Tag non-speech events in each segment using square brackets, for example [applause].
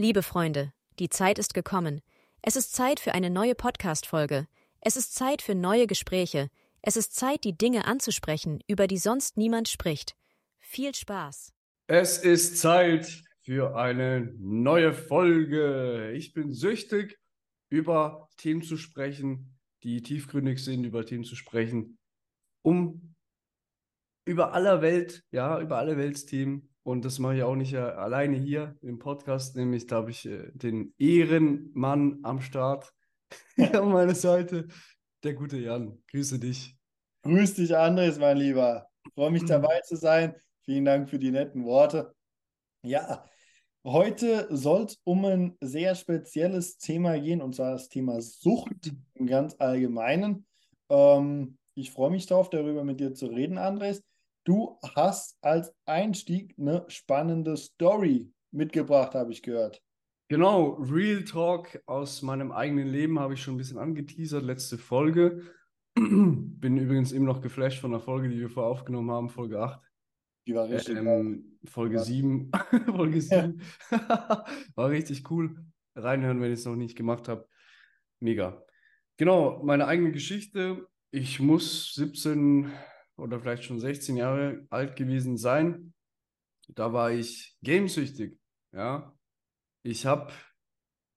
Liebe Freunde, die Zeit ist gekommen. Es ist Zeit für eine neue Podcast-Folge. Es ist Zeit für neue Gespräche. Es ist Zeit, die Dinge anzusprechen, über die sonst niemand spricht. Viel Spaß. Es ist Zeit für eine neue Folge. Ich bin süchtig, über Themen zu sprechen, die tiefgründig sind, über Themen zu sprechen, um über aller Welt, ja, über alle Weltsthemen und das mache ich auch nicht äh, alleine hier im Podcast, nämlich da habe ich äh, den Ehrenmann am Start [laughs] an meiner Seite, der gute Jan. Grüße dich. Grüß dich, Andres, mein Lieber. Freue mich dabei [clears throat] zu sein. Vielen Dank für die netten Worte. Ja, heute soll es um ein sehr spezielles Thema gehen, und zwar das Thema Sucht im ganz Allgemeinen. Ähm, ich freue mich darauf, darüber mit dir zu reden, Andres. Du hast als Einstieg eine spannende Story mitgebracht, habe ich gehört. Genau, Real Talk aus meinem eigenen Leben habe ich schon ein bisschen angeteasert, letzte Folge. [clears throat] Bin übrigens eben noch geflasht von der Folge, die wir vorher aufgenommen haben, Folge 8. Die war richtig ähm, Folge ja. 7. [laughs] Folge 7. Ja. [laughs] war richtig cool. Reinhören, wenn ich es noch nicht gemacht habe. Mega. Genau, meine eigene Geschichte. Ich muss 17, oder vielleicht schon 16 Jahre alt gewesen sein. Da war ich gamesüchtig. Ja, ich habe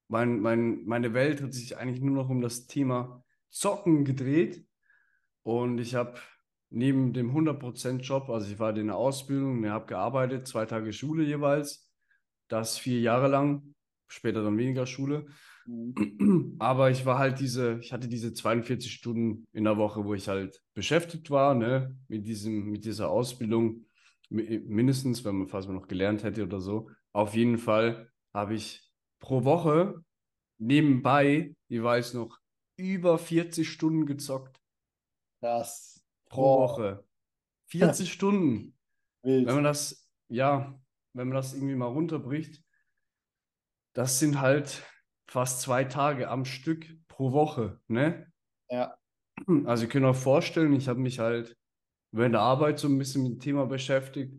mein, mein, meine Welt hat sich eigentlich nur noch um das Thema Zocken gedreht und ich habe neben dem 100% Job, also ich war in der Ausbildung, ich habe gearbeitet, zwei Tage Schule jeweils, das vier Jahre lang, später dann weniger Schule Mhm. [clears throat] Aber ich war halt diese, ich hatte diese 42 Stunden in der Woche, wo ich halt beschäftigt war, ne, mit diesem, mit dieser Ausbildung, mindestens, wenn man, falls man noch gelernt hätte oder so. Auf jeden Fall habe ich pro Woche nebenbei jeweils noch über 40 Stunden gezockt. Das. Pro Woche. 40 [laughs] Stunden. Wild. Wenn man das, ja, wenn man das irgendwie mal runterbricht, das sind halt fast zwei Tage am Stück pro Woche, ne? Ja. Also ihr könnt euch vorstellen, ich habe mich halt während der Arbeit so ein bisschen mit dem Thema beschäftigt.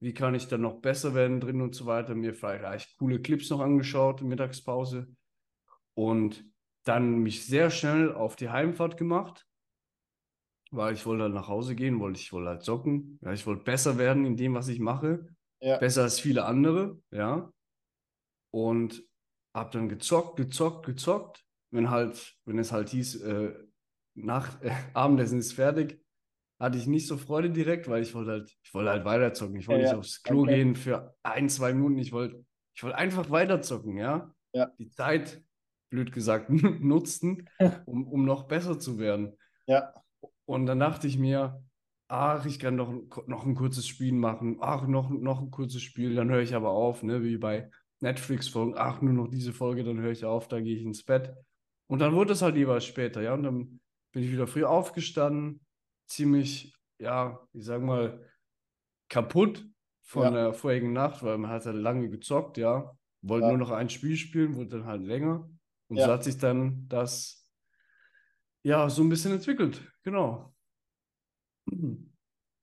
Wie kann ich dann noch besser werden drin und so weiter. Mir vielleicht coole Clips noch angeschaut in Mittagspause. Und dann mich sehr schnell auf die Heimfahrt gemacht, weil ich wollte halt nach Hause gehen, wollte ich wollte halt zocken. Ja, ich wollte besser werden in dem, was ich mache. Ja. Besser als viele andere, ja. Und hab dann gezockt, gezockt, gezockt. Wenn halt, wenn es halt hieß, äh, nach [laughs] äh, Abendessen ist fertig, hatte ich nicht so Freude direkt, weil ich wollte halt, ich wollte halt weiterzocken. Ich wollte ja, nicht ja. aufs Klo okay. gehen für ein, zwei Minuten. Ich wollte, ich wollte einfach weiterzocken, ja. ja. Die Zeit, blöd gesagt, [laughs] nutzen, [laughs] um, um noch besser zu werden. Ja. Und dann dachte ich mir, ach, ich kann doch noch ein kurzes Spiel machen, ach, noch, noch ein kurzes Spiel, dann höre ich aber auf, ne, wie bei Netflix-Folgen, ach, nur noch diese Folge, dann höre ich auf, dann gehe ich ins Bett. Und dann wurde es halt lieber später, ja. Und dann bin ich wieder früh aufgestanden, ziemlich, ja, ich sag mal, kaputt von ja. der vorigen Nacht, weil man hat halt lange gezockt, ja. Wollte ja. nur noch ein Spiel spielen, wurde dann halt länger. Und ja. so hat sich dann das, ja, so ein bisschen entwickelt, genau.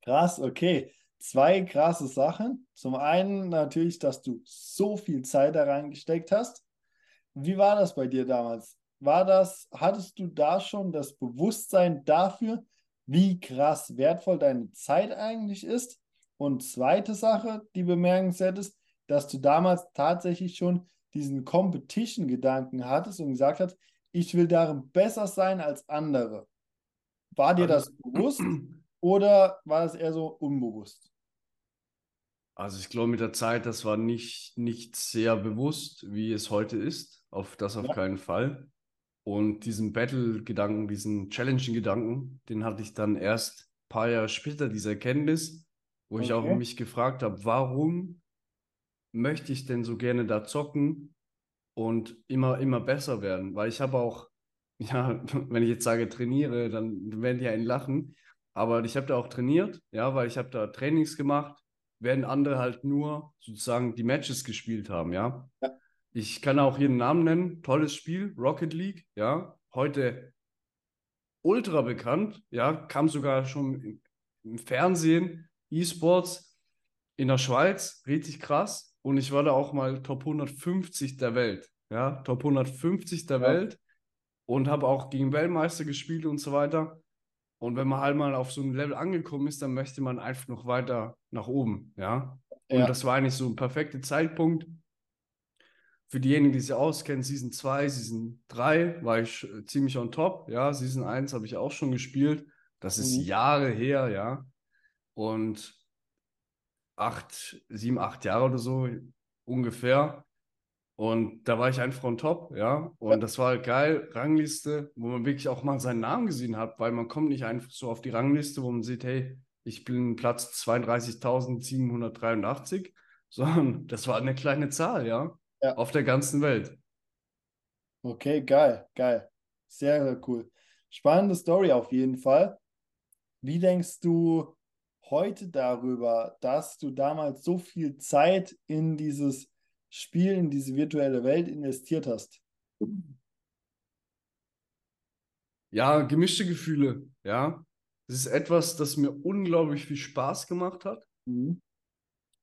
Krass, okay zwei krasse Sachen. Zum einen natürlich, dass du so viel Zeit da reingesteckt hast. Wie war das bei dir damals? War das, hattest du da schon das Bewusstsein dafür, wie krass wertvoll deine Zeit eigentlich ist? Und zweite Sache, die bemerkenswert ist, dass du damals tatsächlich schon diesen Competition-Gedanken hattest und gesagt hast, ich will darin besser sein als andere. War dir das bewusst oder war das eher so unbewusst? Also ich glaube mit der Zeit, das war nicht, nicht sehr bewusst, wie es heute ist. Auf das auf ja. keinen Fall. Und diesen Battle-Gedanken, diesen Challenging-Gedanken, den hatte ich dann erst ein paar Jahre später, diese Erkenntnis, wo okay. ich auch mich gefragt habe, warum möchte ich denn so gerne da zocken und immer, immer besser werden? Weil ich habe auch, [laughs] ja, wenn ich jetzt sage trainiere, dann werden die einen lachen. Aber ich habe da auch trainiert, ja, weil ich habe da Trainings gemacht werden andere halt nur sozusagen die Matches gespielt haben, ja. ja. Ich kann auch hier einen Namen nennen, tolles Spiel, Rocket League, ja. Heute ultra bekannt, ja, kam sogar schon im, im Fernsehen, E-Sports in der Schweiz, richtig krass. und ich war da auch mal Top 150 der Welt. Ja, Top 150 der Ja. Welt und habe auch gegen Weltmeister gespielt und so weiter. Und wenn man halt mal auf so ein Level angekommen ist, dann möchte man einfach noch weiter nach oben, ja. Und Ja. das war eigentlich so ein perfekter Zeitpunkt. Für diejenigen, die sich auskennen, Season 2, Season 3 war ich äh, ziemlich on top, ja. Season 1 habe ich auch schon gespielt. Das ist Mhm. Jahre her, ja. Und acht, sieben, acht Jahre oder so ungefähr. Und da war ich einfach on top, ja. Und das war halt geil, Rangliste, wo man wirklich auch mal seinen Namen gesehen hat, weil man kommt nicht einfach so auf die Rangliste, wo man sieht, hey, ich bin Platz 32.783, [laughs] sondern das war eine kleine Zahl, ja, Ja. auf der ganzen Welt. Okay, geil, geil. Sehr, sehr cool. Spannende Story auf jeden Fall. Wie denkst du heute darüber, dass du damals so viel Zeit in dieses Spiel, in diese virtuelle Welt investiert hast? Ja, gemischte Gefühle, ja. Das ist etwas, das mir unglaublich viel Spaß gemacht hat. Mhm.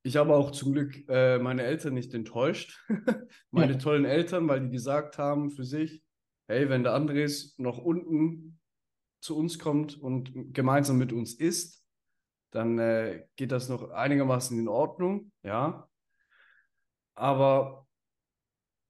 Ich habe auch zum Glück äh, meine Eltern nicht enttäuscht. [laughs] Meine Ja. tollen Eltern, weil die gesagt haben für sich, hey, wenn der Andres noch unten zu uns kommt und gemeinsam mit uns isst, dann äh, geht das noch einigermaßen in Ordnung, ja. Aber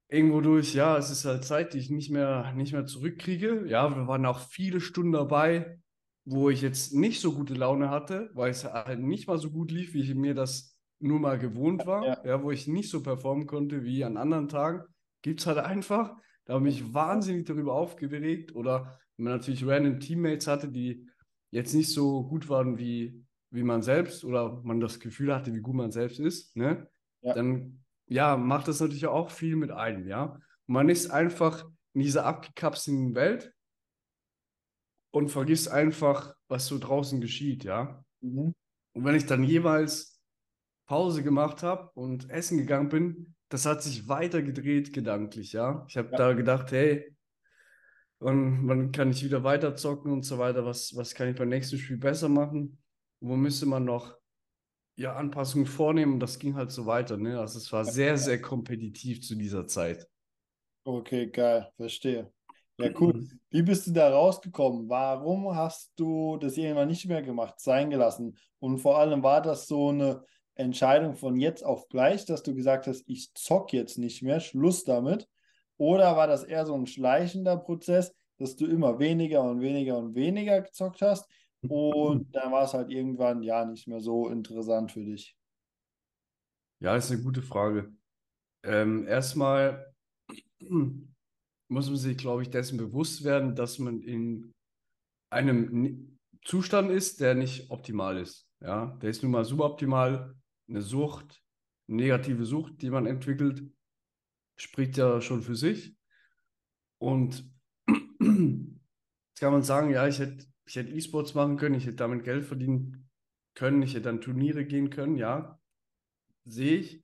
irgendwo durch, ja, es ist halt Zeit, die ich nicht mehr, nicht mehr zurückkriege. Ja, wir waren auch viele Stunden dabei, wo ich jetzt nicht so gute Laune hatte, weil es halt nicht mal so gut lief, wie ich mir das nur mal gewohnt war, Ja. ja, wo ich nicht so performen konnte wie an anderen Tagen. Gibt es halt einfach. Da habe ich mich wahnsinnig darüber aufgeregt. Oder wenn man natürlich random Teammates hatte, die jetzt nicht so gut waren wie, wie man selbst oder man das Gefühl hatte, wie gut man selbst ist, ne? Ja. Dann ja, macht das natürlich auch viel mit einem, ja. Man ist einfach in dieser abgekapselten Welt und vergisst einfach, was so draußen geschieht, ja. Mhm. Und wenn ich dann jeweils Pause gemacht habe und essen gegangen bin, das hat sich weiter gedreht gedanklich, ja. Ich habe Ja. da gedacht, hey, wann, wann kann ich wieder weiter zocken und so weiter? Was, was kann ich beim nächsten Spiel besser machen? Wo müsste man noch ja, Anpassungen vornehmen? Und das ging halt so weiter, ne? Also es war sehr, sehr kompetitiv zu dieser Zeit. Okay, geil, verstehe. Ja, cool. Wie bist du da rausgekommen? Warum hast du das irgendwann nicht mehr gemacht, sein gelassen? Und vor allem war das so eine Entscheidung von jetzt auf gleich, dass du gesagt hast, ich zock jetzt nicht mehr, Schluss damit? Oder war das eher so ein schleichender Prozess, dass du immer weniger und weniger und weniger gezockt hast und [laughs] dann war es halt irgendwann ja nicht mehr so interessant für dich? Ja, ist eine gute Frage. Ähm, erstmal muss man sich, glaube ich, dessen bewusst werden, dass man in einem Zustand ist, der nicht optimal ist. Ja, der ist nun mal suboptimal. Eine Sucht, eine negative Sucht, die man entwickelt, spricht ja schon für sich. Und [clears throat] jetzt kann man sagen, ja, ich hätte, ich hätte E-Sports machen können, ich hätte damit Geld verdienen können, ich hätte an Turniere gehen können, ja, sehe ich.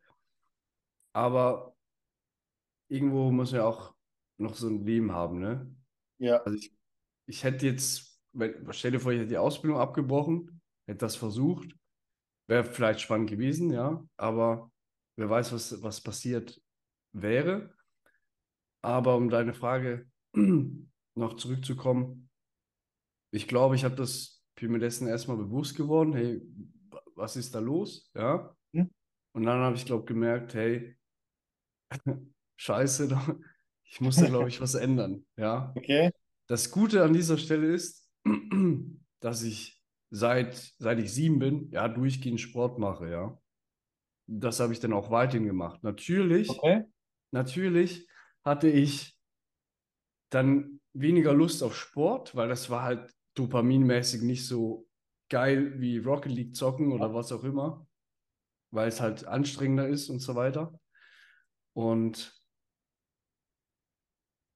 Aber irgendwo muss man ja auch noch so ein Leben haben, ne? Ja, Also ich, ich hätte jetzt, stell dir vor, ich hätte die Ausbildung abgebrochen, hätte das versucht, wäre vielleicht spannend gewesen, ja, aber wer weiß, was, was passiert wäre. Aber um deine Frage [clears throat] noch zurückzukommen, ich glaube, ich habe das bin mir dessen erstmal bewusst geworden, hey, wa- was ist da los, ja? Hm. Und dann habe ich, glaube gemerkt, hey, [laughs] scheiße, ich muss da, glaube ich, was ändern, ja? okay. Das Gute an dieser Stelle ist, [clears throat] dass ich seit, seit ich sieben bin, ja, durchgehend Sport mache, ja. Das habe ich dann auch weiterhin gemacht. Natürlich, Okay. natürlich hatte ich dann weniger Lust auf Sport, weil das war halt dopaminmäßig nicht so geil wie Rocket League zocken oder was auch immer, weil es halt anstrengender ist und so weiter. Und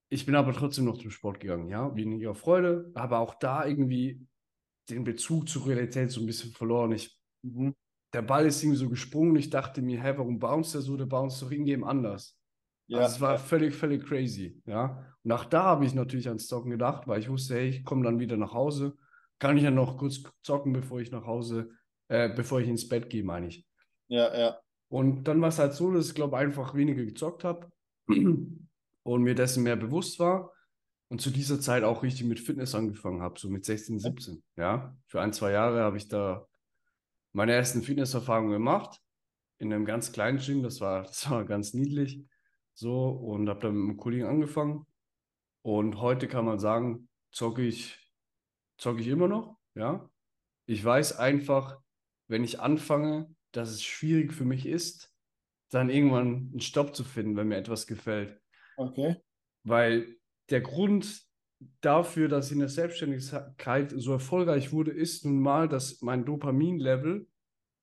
ich bin aber trotzdem noch zum Sport gegangen, ja, weniger Freude, aber auch da irgendwie den Bezug zur Realität so ein bisschen verloren. Ich, Mhm. der Ball ist irgendwie so gesprungen. Ich dachte mir, hä, warum bounce der so? Der bounce doch in-game anders. Ja, Also es war völlig, völlig crazy, ja. Und auch da habe ich natürlich ans Zocken gedacht, weil ich wusste, hey, ich komme dann wieder nach Hause. Kann ich ja noch kurz zocken, bevor ich nach Hause, äh, bevor ich ins Bett gehe, meine ich. ja, ja. Und dann war es halt so, dass ich glaube einfach weniger gezockt habe [clears throat] und mir dessen mehr bewusst war und zu dieser Zeit auch richtig mit Fitness angefangen habe, so mit 16, 17. Ja, für ein, zwei Jahre habe ich da meine ersten Fitnesserfahrungen gemacht in einem ganz kleinen Gym. Das war, [laughs] das war ganz niedlich. So und habe dann mit einem Kollegen angefangen. Und heute kann man sagen, zocke ich, zocke ich immer noch. Ja, ich weiß einfach, wenn ich anfange, dass es schwierig für mich ist, dann irgendwann einen Stopp zu finden, wenn mir etwas gefällt. Okay. Weil der Grund dafür, dass ich in der Selbstständigkeit so erfolgreich wurde, ist nun mal, dass mein Dopamin-Level,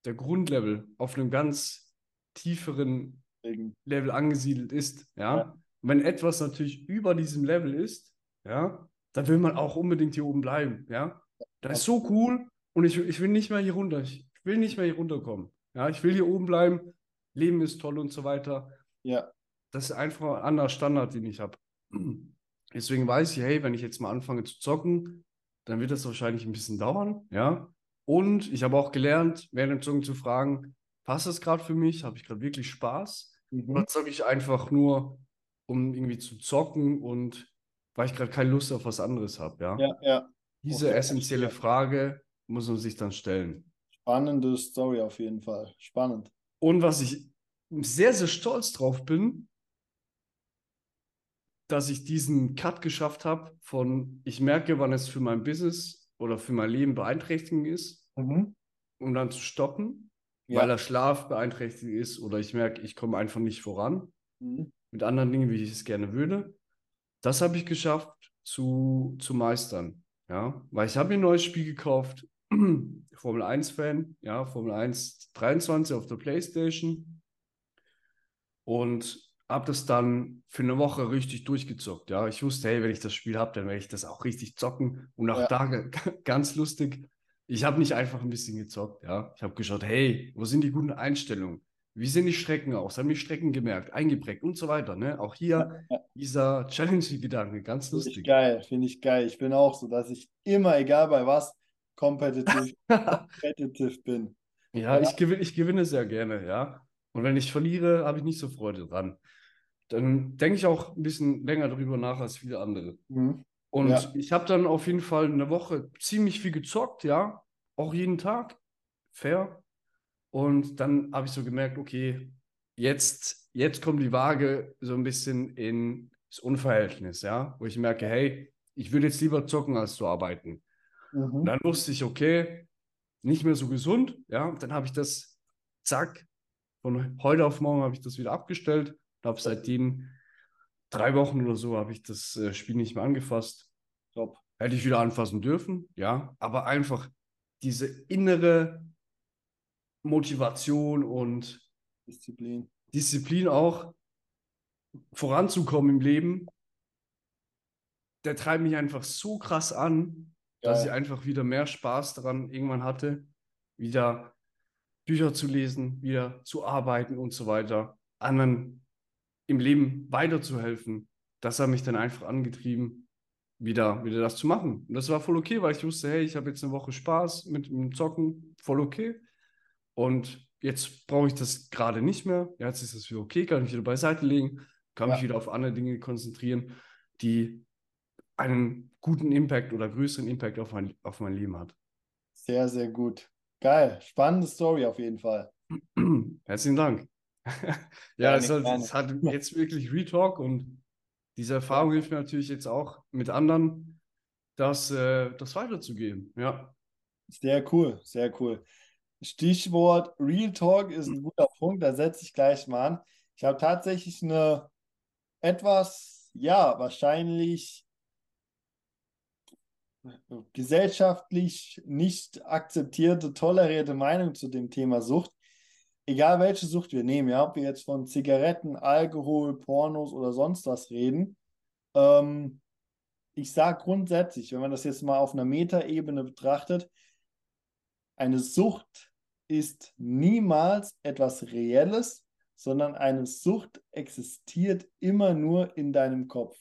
der Grundlevel, auf einem ganz tieferen Level angesiedelt ist. Ja? ja. wenn etwas natürlich über diesem Level ist, ja, dann will man auch unbedingt hier oben bleiben. Ja, das ist so cool und ich, ich will nicht mehr hier runter. Ich will nicht mehr hier runterkommen. Ja, ich will hier oben bleiben. Leben ist toll und so weiter. Ja. Das ist einfach ein anderer Standard, den ich habe. Deswegen weiß ich, hey, wenn ich jetzt mal anfange zu zocken, dann wird das wahrscheinlich ein bisschen dauern, ja. Und ich habe auch gelernt, während dem Zocken zu fragen, passt das gerade für mich? Habe ich gerade wirklich Spaß? Mhm. Oder zocke ich einfach nur, um irgendwie zu zocken und weil ich gerade keine Lust auf was anderes habe, ja? Ja, ja. Diese okay, essentielle Frage muss man sich dann stellen. Spannende Story auf jeden Fall. Spannend. Und was ich sehr, sehr stolz drauf bin, dass ich diesen Cut geschafft habe von, ich merke, wann es für mein Business oder für mein Leben beeinträchtigend ist, mhm. um dann zu stoppen, ja. weil der Schlaf beeinträchtigt ist oder ich merke, ich komme einfach nicht voran mhm. mit anderen Dingen, wie ich es gerne würde. Das habe ich geschafft zu, zu meistern. Ja, weil ich habe mir ein neues Spiel gekauft, [clears throat] Formel 1-Fan, ja, Formel 1 23 auf der Playstation und habe das dann für eine Woche richtig durchgezockt. Ja, ich wusste, hey, wenn ich das Spiel habe, dann werde ich das auch richtig zocken. Und auch ja. da [laughs] ganz lustig, ich habe nicht einfach ein bisschen gezockt. Ja, ich habe geschaut, hey, wo sind die guten Einstellungen? Wie sehen die Strecken aus? Haben die Strecken gemerkt, eingeprägt und so weiter. Ne? Auch hier ja. dieser Challenge-Gedanke, ganz lustig. Finde ich geil, finde ich geil. Ich bin auch so, dass ich immer, egal bei was, competitive, [laughs] competitive bin. Ja, ja, Ich, gewinne, ich gewinne sehr gerne, ja. Und wenn ich verliere, habe ich nicht so Freude dran dann denke ich auch ein bisschen länger darüber nach als viele andere. Mhm. Und ja. ich habe dann auf jeden Fall eine Woche ziemlich viel gezockt, ja, auch jeden Tag, fair. Und dann habe ich so gemerkt, okay, jetzt, jetzt kommt die Waage so ein bisschen ins Unverhältnis, ja, wo ich merke, hey, ich würde jetzt lieber zocken als zu arbeiten. Mhm. Und dann wusste ich, okay, nicht mehr so gesund, ja, dann habe ich das, zack, von heute auf morgen habe ich das wieder abgestellt habe seitdem drei Wochen oder so habe ich das äh, Spiel nicht mehr angefasst. Top. Hätte ich wieder anfassen dürfen, ja, aber einfach diese innere Motivation und Disziplin. Disziplin auch voranzukommen im Leben, der treibt mich einfach so krass an, Geil. dass ich einfach wieder mehr Spaß daran irgendwann hatte, wieder Bücher zu lesen, wieder zu arbeiten und so weiter, anderen im Leben weiterzuhelfen, das hat mich dann einfach angetrieben, wieder, wieder das zu machen. Und das war voll okay, weil ich wusste, hey, ich habe jetzt eine Woche Spaß mit dem Zocken, voll okay. Und jetzt brauche ich das gerade nicht mehr. Jetzt ist das wieder okay, kann ich wieder beiseite legen, kann ja. mich wieder auf andere Dinge konzentrieren, die einen guten Impact oder größeren Impact auf mein, auf mein Leben hat. Sehr, sehr gut. Geil. Spannende Story auf jeden Fall. [clears throat] Herzlichen Dank. [laughs] ja, es, hat, es [laughs] hat jetzt wirklich Retalk und diese Erfahrung hilft mir natürlich jetzt auch mit anderen, das, äh, das weiterzugeben. Ja. Sehr cool, sehr cool. Stichwort Real Talk ist ein guter Punkt, da setze ich gleich mal an. Ich habe tatsächlich eine etwas, ja, wahrscheinlich gesellschaftlich nicht akzeptierte, tolerierte Meinung zu dem Thema Sucht egal welche Sucht wir nehmen, ja, ob wir jetzt von Zigaretten, Alkohol, Pornos oder sonst was reden, ähm, ich sage grundsätzlich, wenn man das jetzt mal auf einer Metaebene betrachtet, eine Sucht ist niemals etwas Reelles, sondern eine Sucht existiert immer nur in deinem Kopf.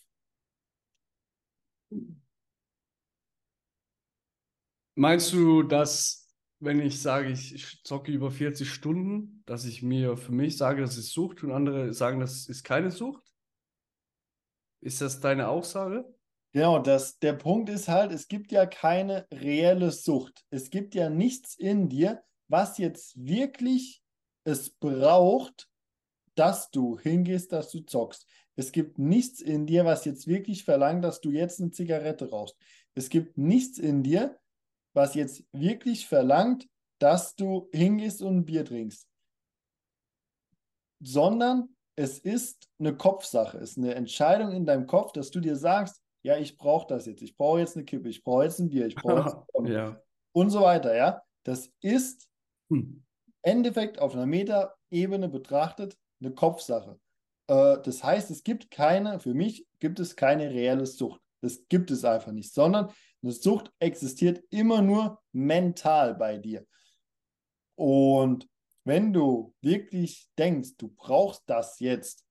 Meinst du, dass wenn ich sage, ich zocke über 40 Stunden, dass ich mir für mich sage, das ist Sucht und andere sagen, das ist keine Sucht? Ist das deine Aussage? Genau, das, der Punkt ist halt, es gibt ja keine reelle Sucht. Es gibt ja nichts in dir, was jetzt wirklich es braucht, dass du hingehst, dass du zockst. Es gibt nichts in dir, was jetzt wirklich verlangt, dass du jetzt eine Zigarette rauchst. Es gibt nichts in dir, was jetzt wirklich verlangt, dass du hingehst und ein Bier trinkst. Sondern es ist eine Kopfsache, es ist eine Entscheidung in deinem Kopf, dass du dir sagst, ja, ich brauche das jetzt, ich brauche jetzt eine Kippe, ich brauche jetzt ein Bier, ich brauche jetzt [laughs] ein ja. und so weiter, ja. Das ist Hm. Endeffekt auf einer Metaebene betrachtet eine Kopfsache. Äh, das heißt, es gibt keine, für mich gibt es keine reelle Sucht. Das gibt es einfach nicht, sondern eine Sucht existiert immer nur mental bei dir. Und wenn du wirklich denkst, du brauchst das jetzt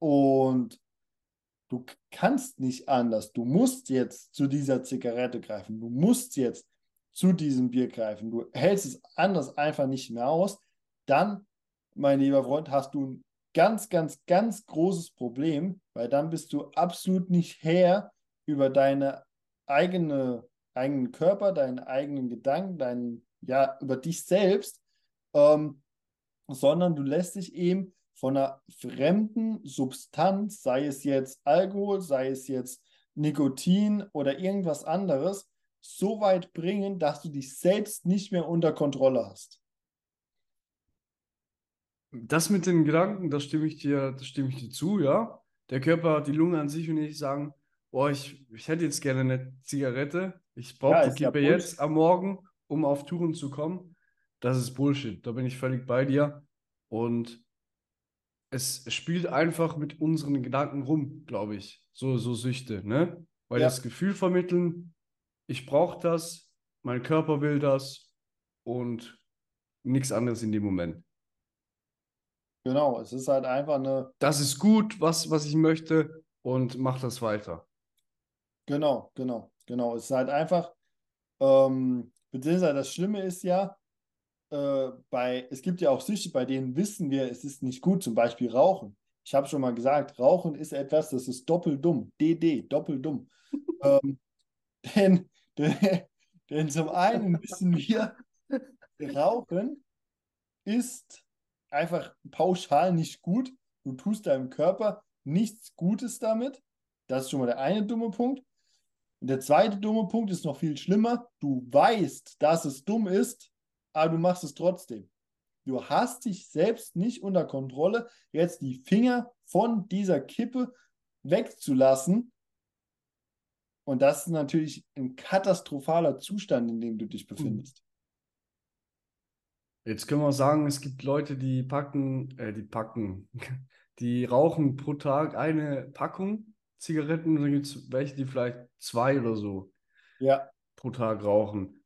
und du kannst nicht anders, du musst jetzt zu dieser Zigarette greifen, du musst jetzt zu diesem Bier greifen, du hältst es anders einfach nicht mehr aus, dann, mein lieber Freund, hast du ein ganz, ganz, ganz großes Problem, weil dann bist du absolut nicht Herr über deine eigene, eigenen Körper, deinen eigenen Gedanken, deinen, ja, über dich selbst, ähm, sondern du lässt dich eben von einer fremden Substanz, sei es jetzt Alkohol, sei es jetzt Nikotin oder irgendwas anderes, so weit bringen, dass du dich selbst nicht mehr unter Kontrolle hast. Das mit den Gedanken, das stimme ich dir, das stimme ich dir zu, ja. Der Körper, die Lunge an sich und ich sagen, boah, ich, ich hätte jetzt gerne eine Zigarette. Ich brauche Ja, die ja jetzt am Morgen, um auf Touren zu kommen. Das ist Bullshit. Da bin ich völlig bei dir. Und es spielt einfach mit unseren Gedanken rum, glaube ich. So, so Süchte, ne? Weil Ja. das Gefühl vermitteln, ich brauche das, mein Körper will das und nichts anderes in dem Moment. Genau, es ist halt einfach eine, Das ist gut, was, was ich möchte und mach das weiter. Genau, genau, genau. Es ist halt einfach, ähm, beziehungsweise das Schlimme ist ja, äh, bei, es gibt ja auch Süchte, bei denen wissen wir, es ist nicht gut, zum Beispiel Rauchen. Ich habe schon mal gesagt, Rauchen ist etwas, das ist doppeldumm. DD, doppeldumm. [laughs] ähm, denn, denn, [laughs] denn zum einen wissen wir, Rauchen ist einfach pauschal nicht gut. Du tust deinem Körper nichts Gutes damit. Das ist schon mal der eine dumme Punkt. Der zweite dumme Punkt ist noch viel schlimmer. Du weißt, dass es dumm ist, aber du machst es trotzdem. Du hast dich selbst nicht unter Kontrolle, jetzt die Finger von dieser Kippe wegzulassen. Und das ist natürlich ein katastrophaler Zustand, in dem du dich befindest. Jetzt können wir sagen, es gibt Leute, die packen, äh, die packen, [laughs] die rauchen pro Tag eine Packung Zigaretten dann gibt es welche, die vielleicht zwei oder so Ja, pro Tag rauchen.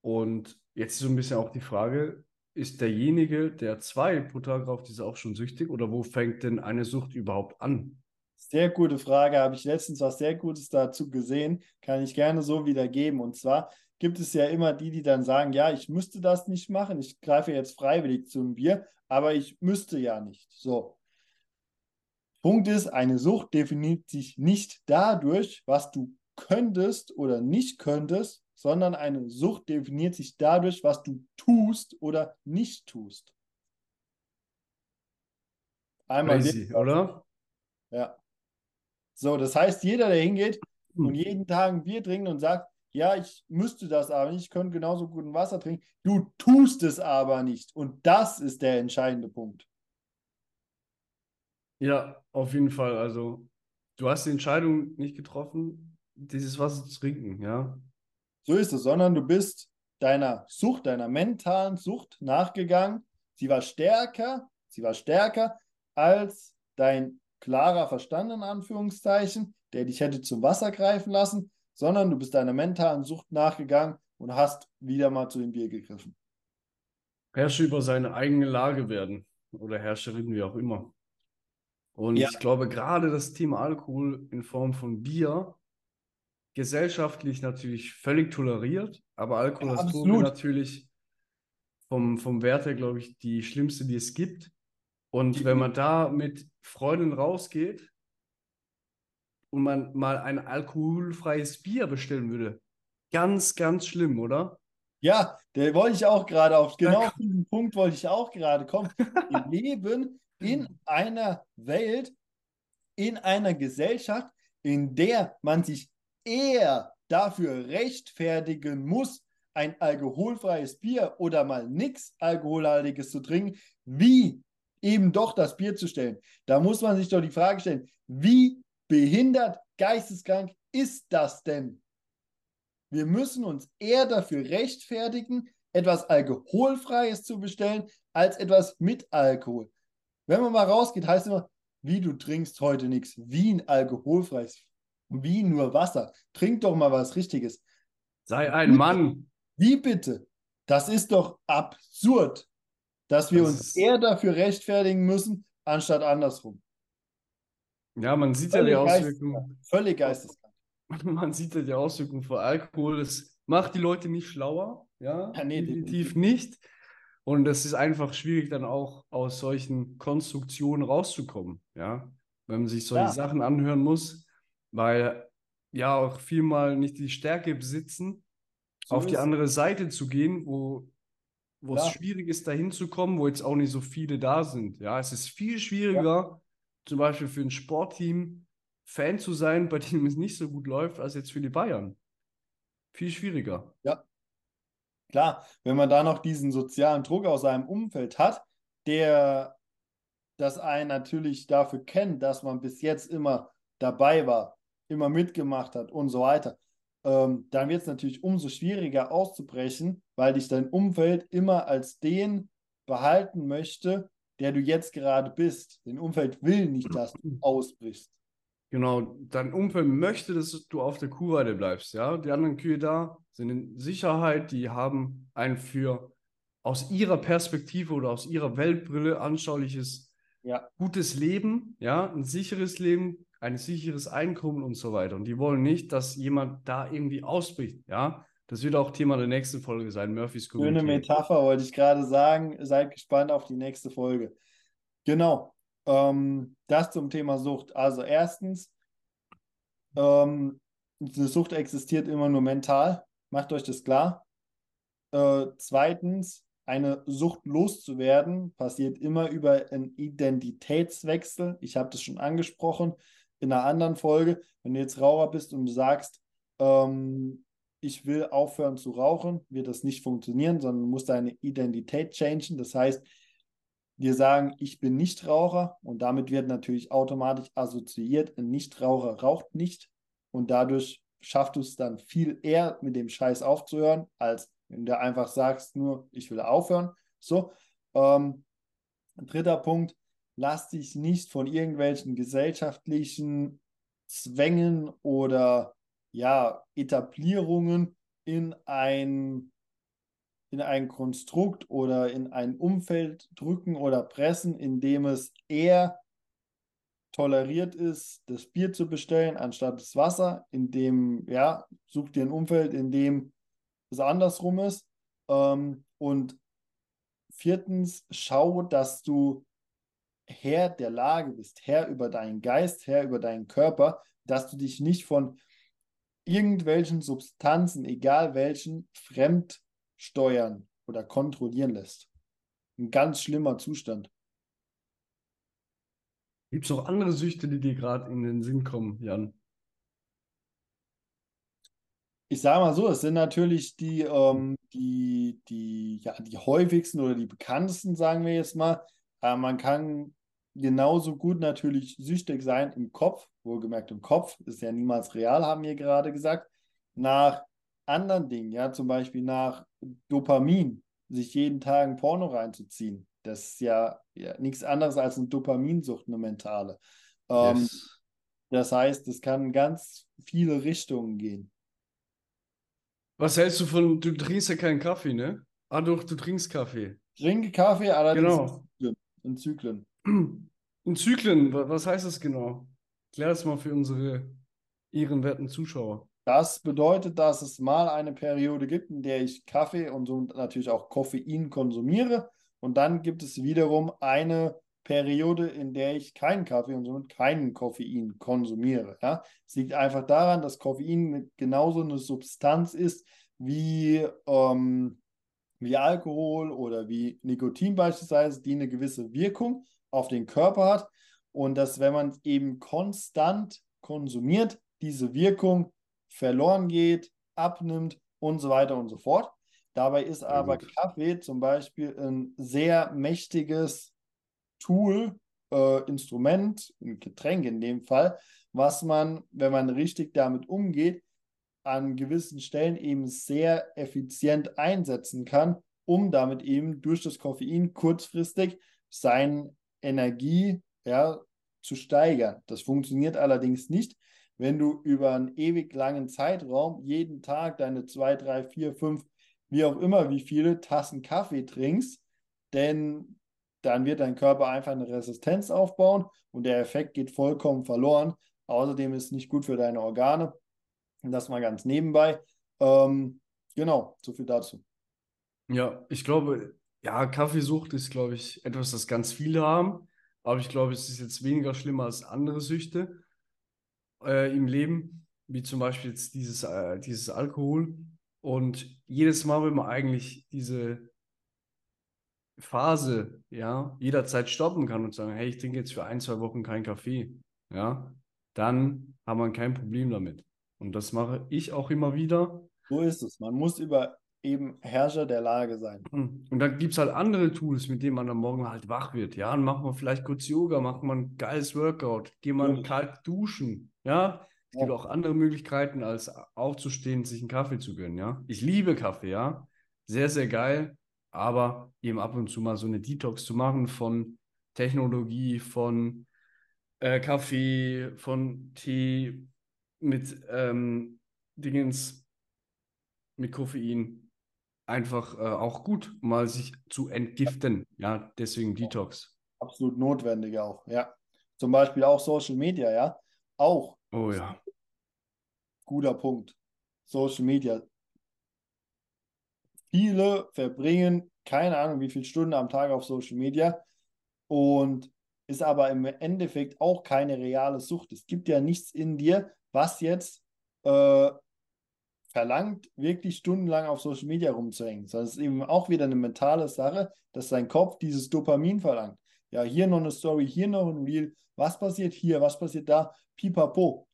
Und jetzt ist so ein bisschen auch die Frage, ist derjenige, der zwei pro Tag raucht, ist er auch schon süchtig oder wo fängt denn eine Sucht überhaupt an? sehr gute Frage. Habe ich letztens was sehr Gutes dazu gesehen. Kann ich gerne so wiedergeben. Und zwar gibt es ja immer die, die dann sagen, ja, ich müsste das nicht machen. Ich greife jetzt freiwillig zum Bier, aber ich müsste ja nicht. So. Punkt ist, eine Sucht definiert sich nicht dadurch, was du könntest oder nicht könntest, sondern eine Sucht definiert sich dadurch, was du tust oder nicht tust. Einmal Crazy, oder? Ja. So, das heißt, jeder, der hingeht Hm. und jeden Tag ein Bier trinkt und sagt, ja, ich müsste das aber nicht, ich könnte genauso gut ein Wasser trinken, du tust es aber nicht. Und das ist der entscheidende Punkt. Ja, auf jeden Fall. Also, du hast die Entscheidung nicht getroffen, dieses Wasser zu trinken, ja. So ist es, sondern du bist deiner Sucht, deiner mentalen Sucht nachgegangen. Sie war stärker, sie war stärker als dein klarer Verstand in Anführungszeichen, der dich hätte zum Wasser greifen lassen, sondern du bist deiner mentalen Sucht nachgegangen und hast wieder mal zu dem Bier gegriffen. Herrscher über seine eigene Lage werden oder Herrscherin, wie auch immer. Und Ja. ich glaube, gerade das Thema Alkohol in Form von Bier gesellschaftlich natürlich völlig toleriert, aber Alkohol Ja, als Droge natürlich vom, vom Wert her, glaube ich, die schlimmste, die es gibt. Und wenn man da mit Freunden rausgeht und man mal ein alkoholfreies Bier bestellen würde, ganz, ganz schlimm, oder? Ja, der wollte ich auch gerade auf, genau auf diesen Punkt wollte ich auch gerade kommen. [laughs] Wir leben in einer Welt, in einer Gesellschaft, in der man sich eher dafür rechtfertigen muss, ein alkoholfreies Bier oder mal nichts Alkoholhaltiges zu trinken, wie eben doch das Bier zu stellen. Da muss man sich doch die Frage stellen, wie behindert, geisteskrank ist das denn? Wir müssen uns eher dafür rechtfertigen, etwas Alkoholfreies zu bestellen, als etwas mit Alkohol. Wenn man mal rausgeht, heißt immer, wie du trinkst heute nichts, wie ein alkoholfreies, wie nur Wasser. Trink doch mal was Richtiges. Sei ein Mann. Wie bitte? Das ist doch absurd, dass wir Das uns eher dafür rechtfertigen müssen, anstatt andersrum. Ja, man sieht ja die Völlig Auswirkungen. Völlig geisteskrank. [laughs] Man sieht ja die Auswirkungen von Alkohol. Das macht die Leute nicht schlauer. Ja, Ja, nee, definitiv nicht. Und es ist einfach schwierig, dann auch aus solchen Konstruktionen rauszukommen. Ja, wenn man sich solche Ja. Sachen anhören muss, weil ja auch vielmal nicht die Stärke besitzen, So auf die es. andere Seite zu gehen, wo, wo es Klar. schwierig ist, dahin zu kommen, wo jetzt auch nicht so viele da sind. Ja, es ist viel schwieriger, zum Beispiel für ein Sportteam Fan zu sein, bei dem es nicht so gut läuft, als jetzt für die Bayern. Viel schwieriger. Klar, wenn man da noch diesen sozialen Druck aus seinem Umfeld hat, der das einen natürlich dafür kennt, dass man bis jetzt immer dabei war, immer mitgemacht hat und so weiter, ähm, dann wird es natürlich umso schwieriger auszubrechen, weil dich dein Umfeld immer als den behalten möchte, der du jetzt gerade bist. Dein Umfeld will nicht, dass du ausbrichst. Genau, dein Umfeld möchte, dass du auf der Kuhweide bleibst, ja. Die anderen Kühe da sind in Sicherheit, die haben ein für aus ihrer Perspektive oder aus ihrer Weltbrille anschauliches, Ja. gutes Leben, ja, ein sicheres Leben, ein sicheres Einkommen und so weiter. Und die wollen nicht, dass jemand da irgendwie ausbricht, ja. Das wird auch Thema der nächsten Folge sein, Murphys Schöne Kommentar. Metapher, wollte ich gerade sagen. Seid gespannt auf die nächste Folge. Genau. Ähm, das zum Thema Sucht. Also erstens, ähm, eine Sucht existiert immer nur mental. Macht euch das klar. Äh, zweitens, eine Sucht loszuwerden passiert immer über einen Identitätswechsel. Ich habe das schon angesprochen in einer anderen Folge. Wenn du jetzt Raucher bist und du sagst, ähm, ich will aufhören zu rauchen, wird das nicht funktionieren, sondern du musst deine Identität changen. Das heißt, wir sagen, ich bin Nichtraucher und damit wird natürlich automatisch assoziiert, ein Nichtraucher raucht nicht und dadurch schaffst du es dann viel eher mit dem Scheiß aufzuhören, als wenn du einfach sagst, nur ich will aufhören. So. Ähm, dritter Punkt, lass dich nicht von irgendwelchen gesellschaftlichen Zwängen oder ja, Etablierungen in ein, in ein Konstrukt oder in ein Umfeld drücken oder pressen, in dem es eher toleriert ist, das Bier zu bestellen, anstatt das Wasser, in dem, ja, such dir ein Umfeld, in dem es andersrum ist. Ähm, und viertens, schau, dass du Herr der Lage bist, Herr über deinen Geist, Herr über deinen Körper, dass du dich nicht von irgendwelchen Substanzen, egal welchen, fremd steuern oder kontrollieren lässt. Ein ganz schlimmer Zustand. Gibt es noch andere Süchte, die dir gerade in den Sinn kommen, Jan? Ich sage mal so, es sind natürlich die, ähm, die, die, ja, die häufigsten oder die bekanntesten, sagen wir jetzt mal. Aber man kann genauso gut natürlich süchtig sein im Kopf, wohlgemerkt im Kopf, ist ja niemals real, haben wir gerade gesagt, nach anderen Dingen, ja, zum Beispiel nach Dopamin, sich jeden Tag ein Porno reinzuziehen. Das ist ja, ja nichts anderes als eine Dopaminsucht, eine mentale. Ähm, Yes. Das heißt, es kann in ganz viele Richtungen gehen. Was hältst du von, du trinkst ja keinen Kaffee, ne? Ah, doch, du trinkst Kaffee. Trinke Kaffee, allerdings Genau. in Zyklen. In Zyklen, [clears throat] wa- was heißt das genau? Klär das mal für unsere ehrenwerten Zuschauer. Das bedeutet, dass es mal eine Periode gibt, in der ich Kaffee und somit natürlich auch Koffein konsumiere. Und dann gibt es wiederum eine Periode, in der ich keinen Kaffee und somit keinen Koffein konsumiere. Ja? Es liegt einfach daran, dass Koffein genauso eine Substanz ist wie, ähm, wie Alkohol oder wie Nikotin beispielsweise, die eine gewisse Wirkung auf den Körper hat. Und dass, wenn man eben konstant konsumiert, diese Wirkung verloren geht, abnimmt und so weiter und so fort. Dabei ist aber gut. Kaffee zum Beispiel ein sehr mächtiges Tool, äh, Instrument, ein Getränk in dem Fall, was man, wenn man richtig damit umgeht, an gewissen Stellen eben sehr effizient einsetzen kann, um damit eben durch das Koffein kurzfristig seine Energie ja, zu steigern. Das funktioniert allerdings nicht, wenn du über einen ewig langen Zeitraum jeden Tag deine zwei, drei, vier, fünf, wie auch immer, wie viele Tassen Kaffee trinkst, denn dann wird dein Körper einfach eine Resistenz aufbauen und der Effekt geht vollkommen verloren. Außerdem ist es nicht gut für deine Organe. Das mal ganz nebenbei. Ähm, genau, so viel dazu. Ja, ich glaube, ja, Kaffeesucht ist, glaube ich, etwas, das ganz viele haben. Aber ich glaube, es ist jetzt weniger schlimmer als andere Süchte äh, im Leben, wie zum Beispiel jetzt dieses, äh, dieses Alkohol. Und jedes Mal, wenn man eigentlich diese Phase, ja, jederzeit stoppen kann und sagen, hey, ich trinke jetzt für ein, zwei Wochen keinen Kaffee, ja, dann haben wir kein Problem damit. Und das mache ich auch immer wieder. So ist es. Man muss über eben Herrscher der Lage sein. [clears throat] Und dann gibt es halt andere Tools, mit denen man am Morgen halt wach wird. Ja, dann macht man vielleicht kurz Yoga, macht man ein geiles Workout, geht man ja. kalt duschen. Ja, es gibt auch andere Möglichkeiten, als aufzustehen, sich einen Kaffee zu gönnen. Ja, ich liebe Kaffee. Ja, sehr, sehr geil. Aber eben ab und zu mal so eine Detox zu machen von Technologie, von äh, Kaffee, von Tee mit ähm, Dingens, mit Koffein, einfach äh, auch gut, mal sich zu entgiften. Ja, deswegen Detox. Absolut notwendig auch, ja. Zum Beispiel auch Social Media, ja. Auch. Oh ja. Guter Punkt. Social Media. Viele verbringen keine Ahnung, wie viele Stunden am Tag auf Social Media und ist aber im Endeffekt auch keine reale Sucht. Es gibt ja nichts in dir, was jetzt äh, verlangt, wirklich stundenlang auf Social Media rumzuhängen, sondern es ist eben auch wieder eine mentale Sache, dass dein Kopf dieses Dopamin verlangt. Ja, hier noch eine Story, hier noch ein Reel, was passiert hier, was passiert da, pipapo.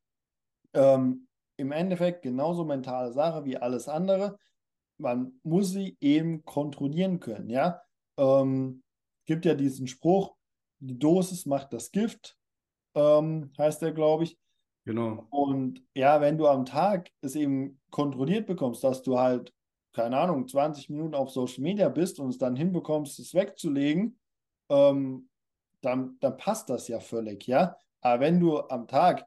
Ähm, Im Endeffekt genauso mentale Sache wie alles andere. Man muss sie eben kontrollieren können, ja. Ähm, gibt ja diesen Spruch, die Dosis macht das Gift, ähm, heißt der, glaube ich. Genau. Und ja, wenn du am Tag es eben kontrolliert bekommst, dass du halt, keine Ahnung, 20 Minuten auf Social Media bist und es dann hinbekommst, es wegzulegen, ähm, dann, dann passt das ja völlig, ja. Aber wenn du am Tag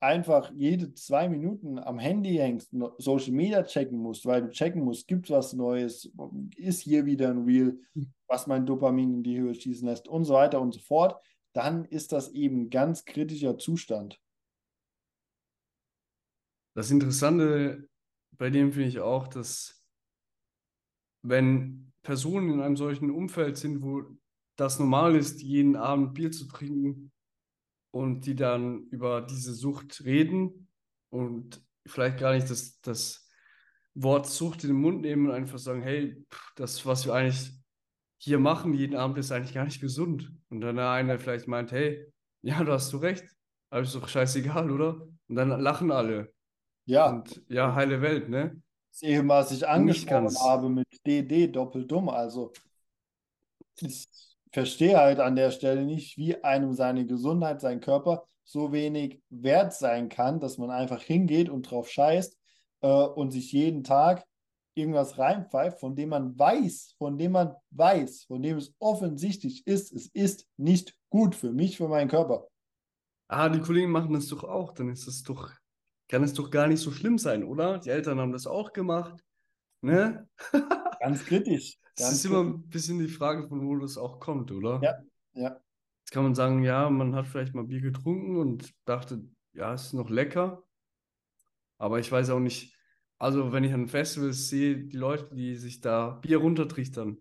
einfach jede zwei Minuten am Handy hängst, Social Media checken musst, weil du checken musst, gibt es was Neues, ist hier wieder ein Reel, was mein Dopamin in die Höhe schießen lässt und so weiter und so fort, dann ist das eben ganz kritischer Zustand. Das Interessante bei dem finde ich auch, dass wenn Personen in einem solchen Umfeld sind, wo das normal ist, jeden Abend Bier zu trinken und die dann über diese Sucht reden und vielleicht gar nicht das, das Wort Sucht in den Mund nehmen und einfach sagen, hey, das, was wir eigentlich hier machen jeden Abend, ist eigentlich gar nicht gesund. Und dann einer vielleicht meint, hey, ja, du hast du recht, aber ist doch scheißegal, oder? Und dann lachen alle. Ja. Und ja, heile Welt, ne? Das was ich angesprochen habe mit DD, doppelt dumm. Also, ich verstehe halt an der Stelle nicht, wie einem seine Gesundheit, sein Körper so wenig wert sein kann, dass man einfach hingeht und drauf scheißt äh, und sich jeden Tag irgendwas reinpfeift, von dem man weiß, von dem man weiß, von dem es offensichtlich ist, es ist nicht gut für mich, für meinen Körper. Ah, die Kollegen machen das doch auch, dann ist das doch kann es doch gar nicht so schlimm sein, oder? Die Eltern haben das auch gemacht. Ne? Ganz kritisch. Es ist immer ein bisschen die Frage, von wo das auch kommt, oder? Ja, ja. Jetzt kann man sagen, ja, man hat vielleicht mal Bier getrunken und dachte, ja, es ist noch lecker. Aber ich weiß auch nicht, also wenn ich an Festivals sehe, die Leute, die sich da Bier runtertrichtern,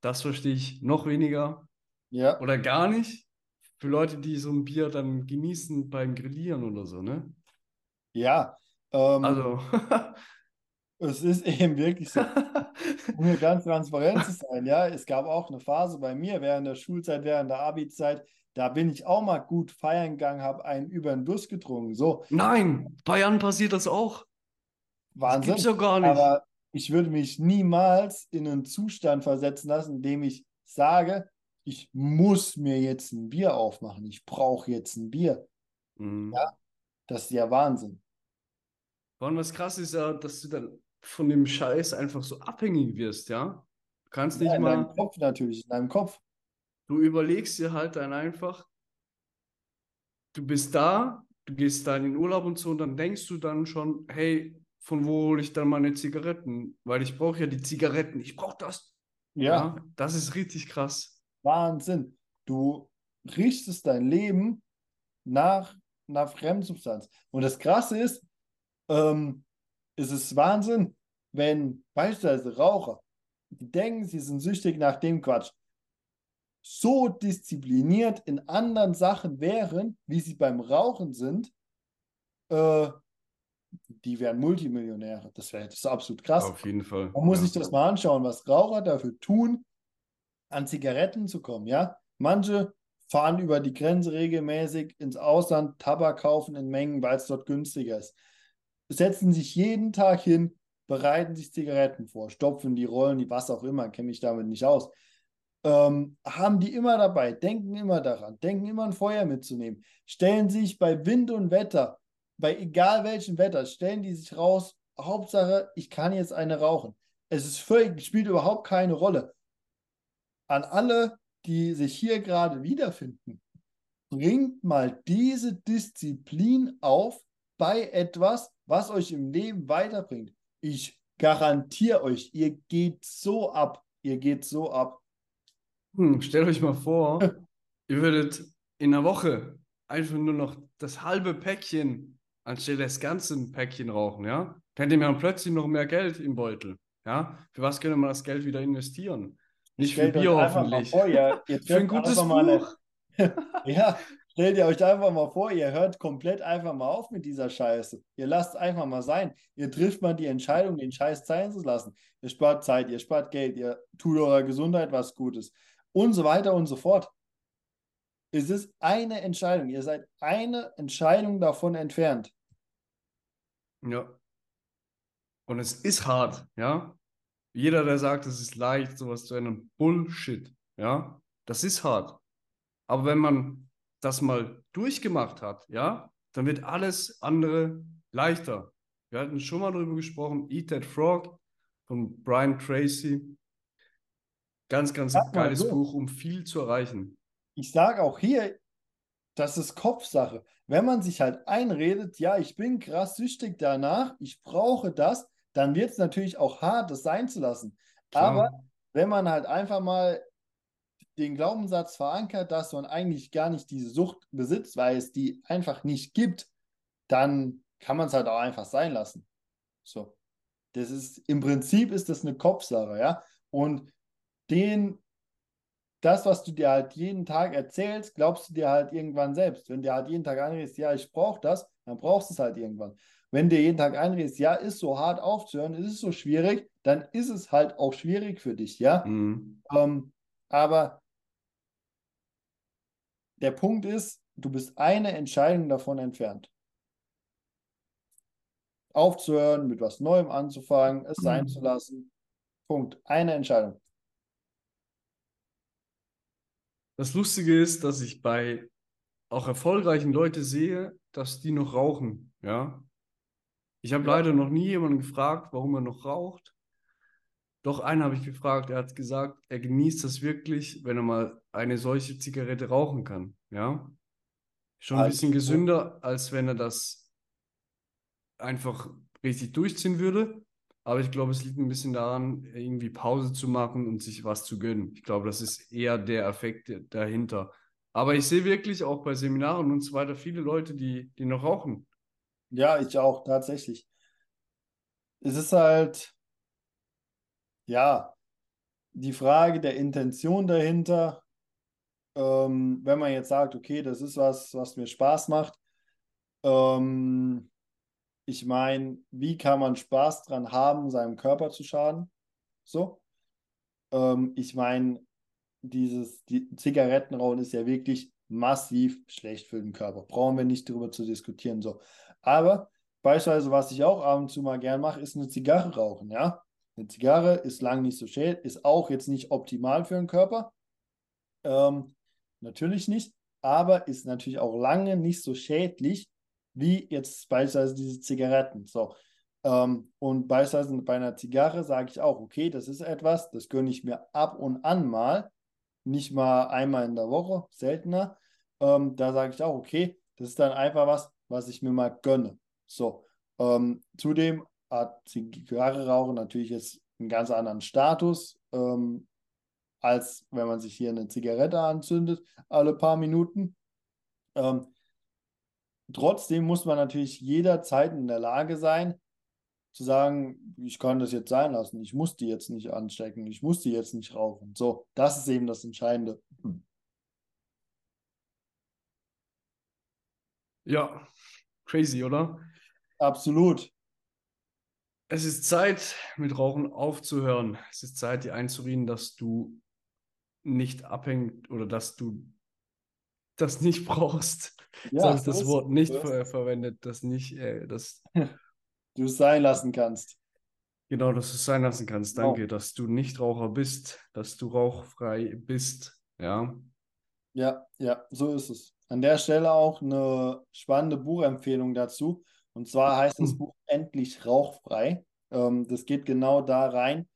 das verstehe ich noch weniger Ja, oder gar nicht. Für Leute, die so ein Bier dann genießen beim Grillieren oder so, ne? ja. Ähm, Also, [laughs] es ist [laughs] eben wirklich so. Um hier ganz transparent zu sein, ja, es gab auch eine Phase bei mir während der Schulzeit, während der Abi-Zeit, da bin ich auch mal gut feiern gegangen, habe einen über den Durst getrunken. So, nein, Bayern passiert das auch. Das Wahnsinn. gibt's ja gar nicht. Aber ich würde mich niemals in einen Zustand versetzen lassen, in dem ich sage, ich muss mir jetzt ein Bier aufmachen. Ich brauche jetzt ein Bier. Mhm. Ja. Das ist ja Wahnsinn. Allem, was krass ist dass du dann von dem Scheiß einfach so abhängig wirst, ja? Du kannst Ja, nicht in mal, deinem Kopf natürlich, in deinem Kopf. du überlegst dir halt dann einfach, du bist da, du gehst da in den Urlaub und so, und dann denkst du dann schon, hey, von wo hole ich dann meine Zigaretten? Weil ich brauche ja die Zigaretten, ich brauche das. Ja, Ja, das ist richtig krass. Wahnsinn. Du richtest dein Leben nach einer Fremdsubstanz. Und das Krasse ist, ähm, es ist Wahnsinn, wenn beispielsweise Raucher, die denken, sie sind süchtig nach dem Quatsch, so diszipliniert in anderen Sachen wären, wie sie beim Rauchen sind, äh, die wären Multimillionäre. Das wäre das absolut krass. Auf jeden Fall. Man muss ja. sich das mal anschauen, was Raucher dafür tun, an Zigaretten zu kommen, ja. Manche fahren über die Grenze regelmäßig ins Ausland, Tabak kaufen in Mengen, weil es dort günstiger ist. Setzen sich jeden Tag hin, bereiten sich Zigaretten vor, stopfen die Rollen, die was auch immer, kenne mich damit nicht aus. Ähm, haben die immer dabei, denken immer daran, denken immer ein Feuer mitzunehmen, stellen sich bei Wind und Wetter, bei egal welchem Wetter, stellen die sich raus, Hauptsache, ich kann jetzt eine rauchen. Es ist völlig, spielt überhaupt keine Rolle. An alle, die sich hier gerade wiederfinden, bringt mal diese Disziplin auf bei etwas, was euch im Leben weiterbringt. Ich garantiere euch, ihr geht so ab. Ihr geht so ab. Hm, stellt euch mal vor, [laughs] ihr würdet in einer Woche einfach nur noch das halbe Päckchen anstelle des ganzen Päckchen rauchen, ja? Dann hätte man plötzlich noch mehr Geld im Beutel, ja? Für was könnte man das Geld wieder investieren? Nicht für Bier hoffentlich. vor, ihr [laughs] Für ein gutes mal eine- Buch. [laughs] Ja, stellt ihr euch einfach mal vor, ihr hört komplett einfach mal auf mit dieser Scheiße. Ihr lasst einfach mal sein. Ihr trifft mal die Entscheidung, den Scheiß sein zu lassen. Ihr spart Zeit, ihr spart Geld, ihr tut eurer Gesundheit was Gutes und so weiter und so fort. Es ist eine Entscheidung. Ihr seid eine Entscheidung davon entfernt. Ja. Und es ist hart, ja? Jeder, der sagt, es ist leicht, sowas zu ändern, Bullshit, ja? Das ist hart. Aber wenn man das mal durchgemacht hat, ja, dann wird alles andere leichter. Wir hatten schon mal darüber gesprochen, Eat That Frog von Brian Tracy. Ganz, ganz geiles so. Buch, um viel zu erreichen. Ich sage auch hier, das ist Kopfsache. Wenn man sich halt einredet, ja, ich bin krass süchtig danach, ich brauche das, dann wird es natürlich auch hart, das sein zu lassen. Klar. Aber wenn man halt einfach mal den Glaubenssatz verankert, dass man eigentlich gar nicht diese Sucht besitzt, weil es die einfach nicht gibt, dann kann man es halt auch einfach sein lassen. So. Das ist, im Prinzip ist das eine Kopfsache, ja. Und den, das, was du dir halt jeden Tag erzählst, glaubst du dir halt irgendwann selbst. Wenn dir halt jeden Tag einredest, ja, ich brauche das, dann brauchst du es halt irgendwann. Wenn dir jeden Tag einredest, ja, ist so hart aufzuhören, ist es so schwierig, dann ist es halt auch schwierig für dich, ja. Mhm. Ähm, aber der Punkt ist, du bist eine Entscheidung davon entfernt. Aufzuhören, mit was Neuem anzufangen, es sein zu lassen. Punkt. Eine Entscheidung. Das Lustige ist, dass ich bei auch erfolgreichen Leuten sehe, dass die noch rauchen, ja. Ich habe Ja. leider noch nie jemanden gefragt, warum er noch raucht. Doch einen habe ich gefragt, er hat gesagt, er genießt das wirklich, wenn er mal eine solche Zigarette rauchen kann, ja. Schon ein Also- bisschen gesünder, als wenn er das einfach richtig durchziehen würde. Aber ich glaube, es liegt ein bisschen daran, irgendwie Pause zu machen und sich was zu gönnen. Ich glaube, das ist eher der Effekt dahinter. Aber ich sehe wirklich auch bei Seminaren und so weiter viele Leute, die, die noch rauchen. Ja, ich auch, tatsächlich. Es ist halt, ja, die Frage der Intention dahinter. Ähm, wenn man jetzt sagt, okay, das ist was, was mir Spaß macht. Ähm, ich meine, wie kann man Spaß dran haben, seinem Körper zu schaden? So. Ähm, ich meine, dieses die Zigarettenrauchen ist ja wirklich massiv schlecht für den Körper. Brauchen wir nicht darüber zu diskutieren. So. Aber beispielsweise, was ich auch ab und zu mal gern mache, ist eine Zigarre rauchen, ja. Eine Zigarre ist lang nicht so schädlich, ist auch jetzt nicht optimal für den Körper. Ähm, natürlich nicht, aber ist natürlich auch lange nicht so schädlich wie jetzt beispielsweise diese Zigaretten. So. Ähm, und beispielsweise bei einer Zigarre sage ich auch, okay, das ist etwas, das gönne ich mir ab und an mal, nicht mal einmal in der Woche, seltener. Ähm, da sage ich auch, okay, das ist dann einfach was, was ich mir mal gönne. So. Ähm, zudem hat Zigarre rauchen natürlich jetzt einen ganz anderen Status, ähm, als wenn man sich hier eine Zigarette anzündet, alle paar Minuten. Ähm, trotzdem muss man natürlich jederzeit in der Lage sein, zu sagen, ich kann das jetzt sein lassen, ich muss die jetzt nicht anstecken, ich muss die jetzt nicht rauchen. So, das ist eben das Entscheidende. Ja, crazy, oder? Absolut. Es ist Zeit, mit Rauchen aufzuhören. Es ist Zeit, dir einzureden, dass du nicht abhängt oder dass du das nicht [laughs] brauchst. Ja, Sonst so das Wort nicht ver verwendet, das nicht, äh, das [laughs] du es sein lassen kannst. Genau, dass du es sein lassen kannst. Danke, genau. dass du nicht Raucher bist, dass du rauchfrei bist. Ja. Ja, ja, so ist es. An der Stelle auch eine spannende Buchempfehlung dazu. Und zwar heißt das hm. Buch Endlich rauchfrei. Ähm, das geht genau da rein,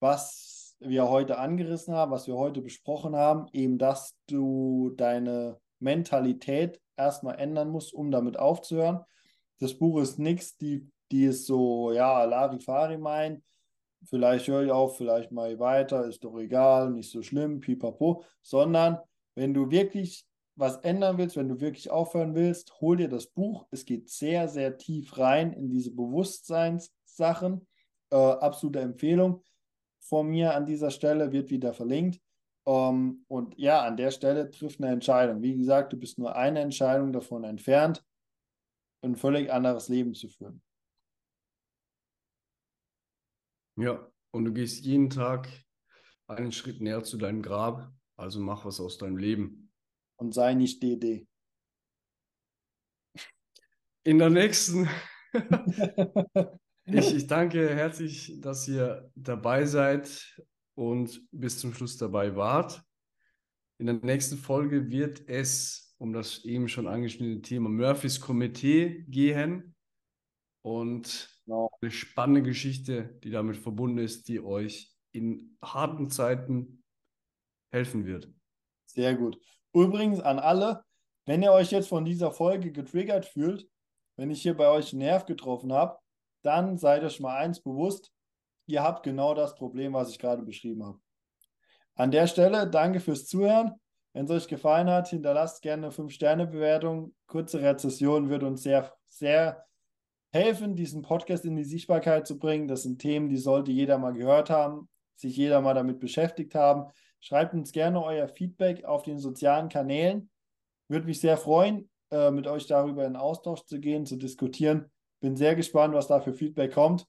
was wir heute angerissen haben, was wir heute besprochen haben, eben, dass du deine Mentalität erstmal ändern musst, um damit aufzuhören. Das Buch ist nichts, die, die ist so, ja, Larifari meint. Vielleicht höre ich auf, vielleicht ich weiter, ist doch egal, nicht so schlimm, pipapo, sondern wenn du wirklich was ändern willst, wenn du wirklich aufhören willst, hol dir das Buch. Es geht sehr, sehr tief rein in diese Bewusstseinssachen. Äh, absolute Empfehlung von mir an dieser Stelle, wird wieder verlinkt. Ähm, und ja, an der Stelle trifft eine Entscheidung. Wie gesagt, du bist nur eine Entscheidung davon entfernt, ein völlig anderes Leben zu führen. Ja, und du gehst jeden Tag einen Schritt näher zu deinem Grab, also mach was aus deinem Leben. Und sei nicht DD. In der nächsten. [laughs] ich, ich danke herzlich, dass ihr dabei seid und bis zum Schluss dabei wart. In der nächsten Folge wird es um das eben schon angeschnittene Thema Murphys Komitee gehen und genau. eine spannende Geschichte, die damit verbunden ist, die euch in harten Zeiten helfen wird. Sehr gut. Übrigens an alle, wenn ihr euch jetzt von dieser Folge getriggert fühlt, wenn ich hier bei euch einen Nerv getroffen habe, dann seid euch mal eins bewusst, ihr habt genau das Problem, was ich gerade beschrieben habe. An der Stelle danke fürs Zuhören. Wenn es euch gefallen hat, hinterlasst gerne eine 5-Sterne-Bewertung. Kurze Rezession würde uns sehr, sehr helfen, diesen Podcast in die Sichtbarkeit zu bringen. Das sind Themen, die sollte jeder mal gehört haben, sich jeder mal damit beschäftigt haben. Schreibt uns gerne euer Feedback auf den sozialen Kanälen. Würde mich sehr freuen, äh, mit euch darüber in Austausch zu gehen, zu diskutieren. Bin sehr gespannt, was da für Feedback kommt.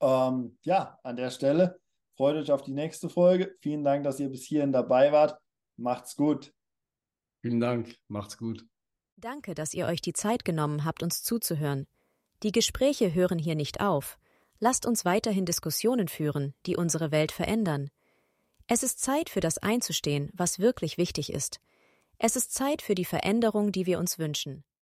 Ähm, ja, an der Stelle freut euch auf die nächste Folge. Vielen Dank, dass ihr bis hierhin dabei wart. Macht's gut. Vielen Dank. Macht's gut. Danke, dass ihr euch die Zeit genommen habt, uns zuzuhören. Die Gespräche hören hier nicht auf. Lasst uns weiterhin Diskussionen führen, die unsere Welt verändern. Es ist Zeit für das einzustehen, was wirklich wichtig ist. Es ist Zeit für die Veränderung, die wir uns wünschen.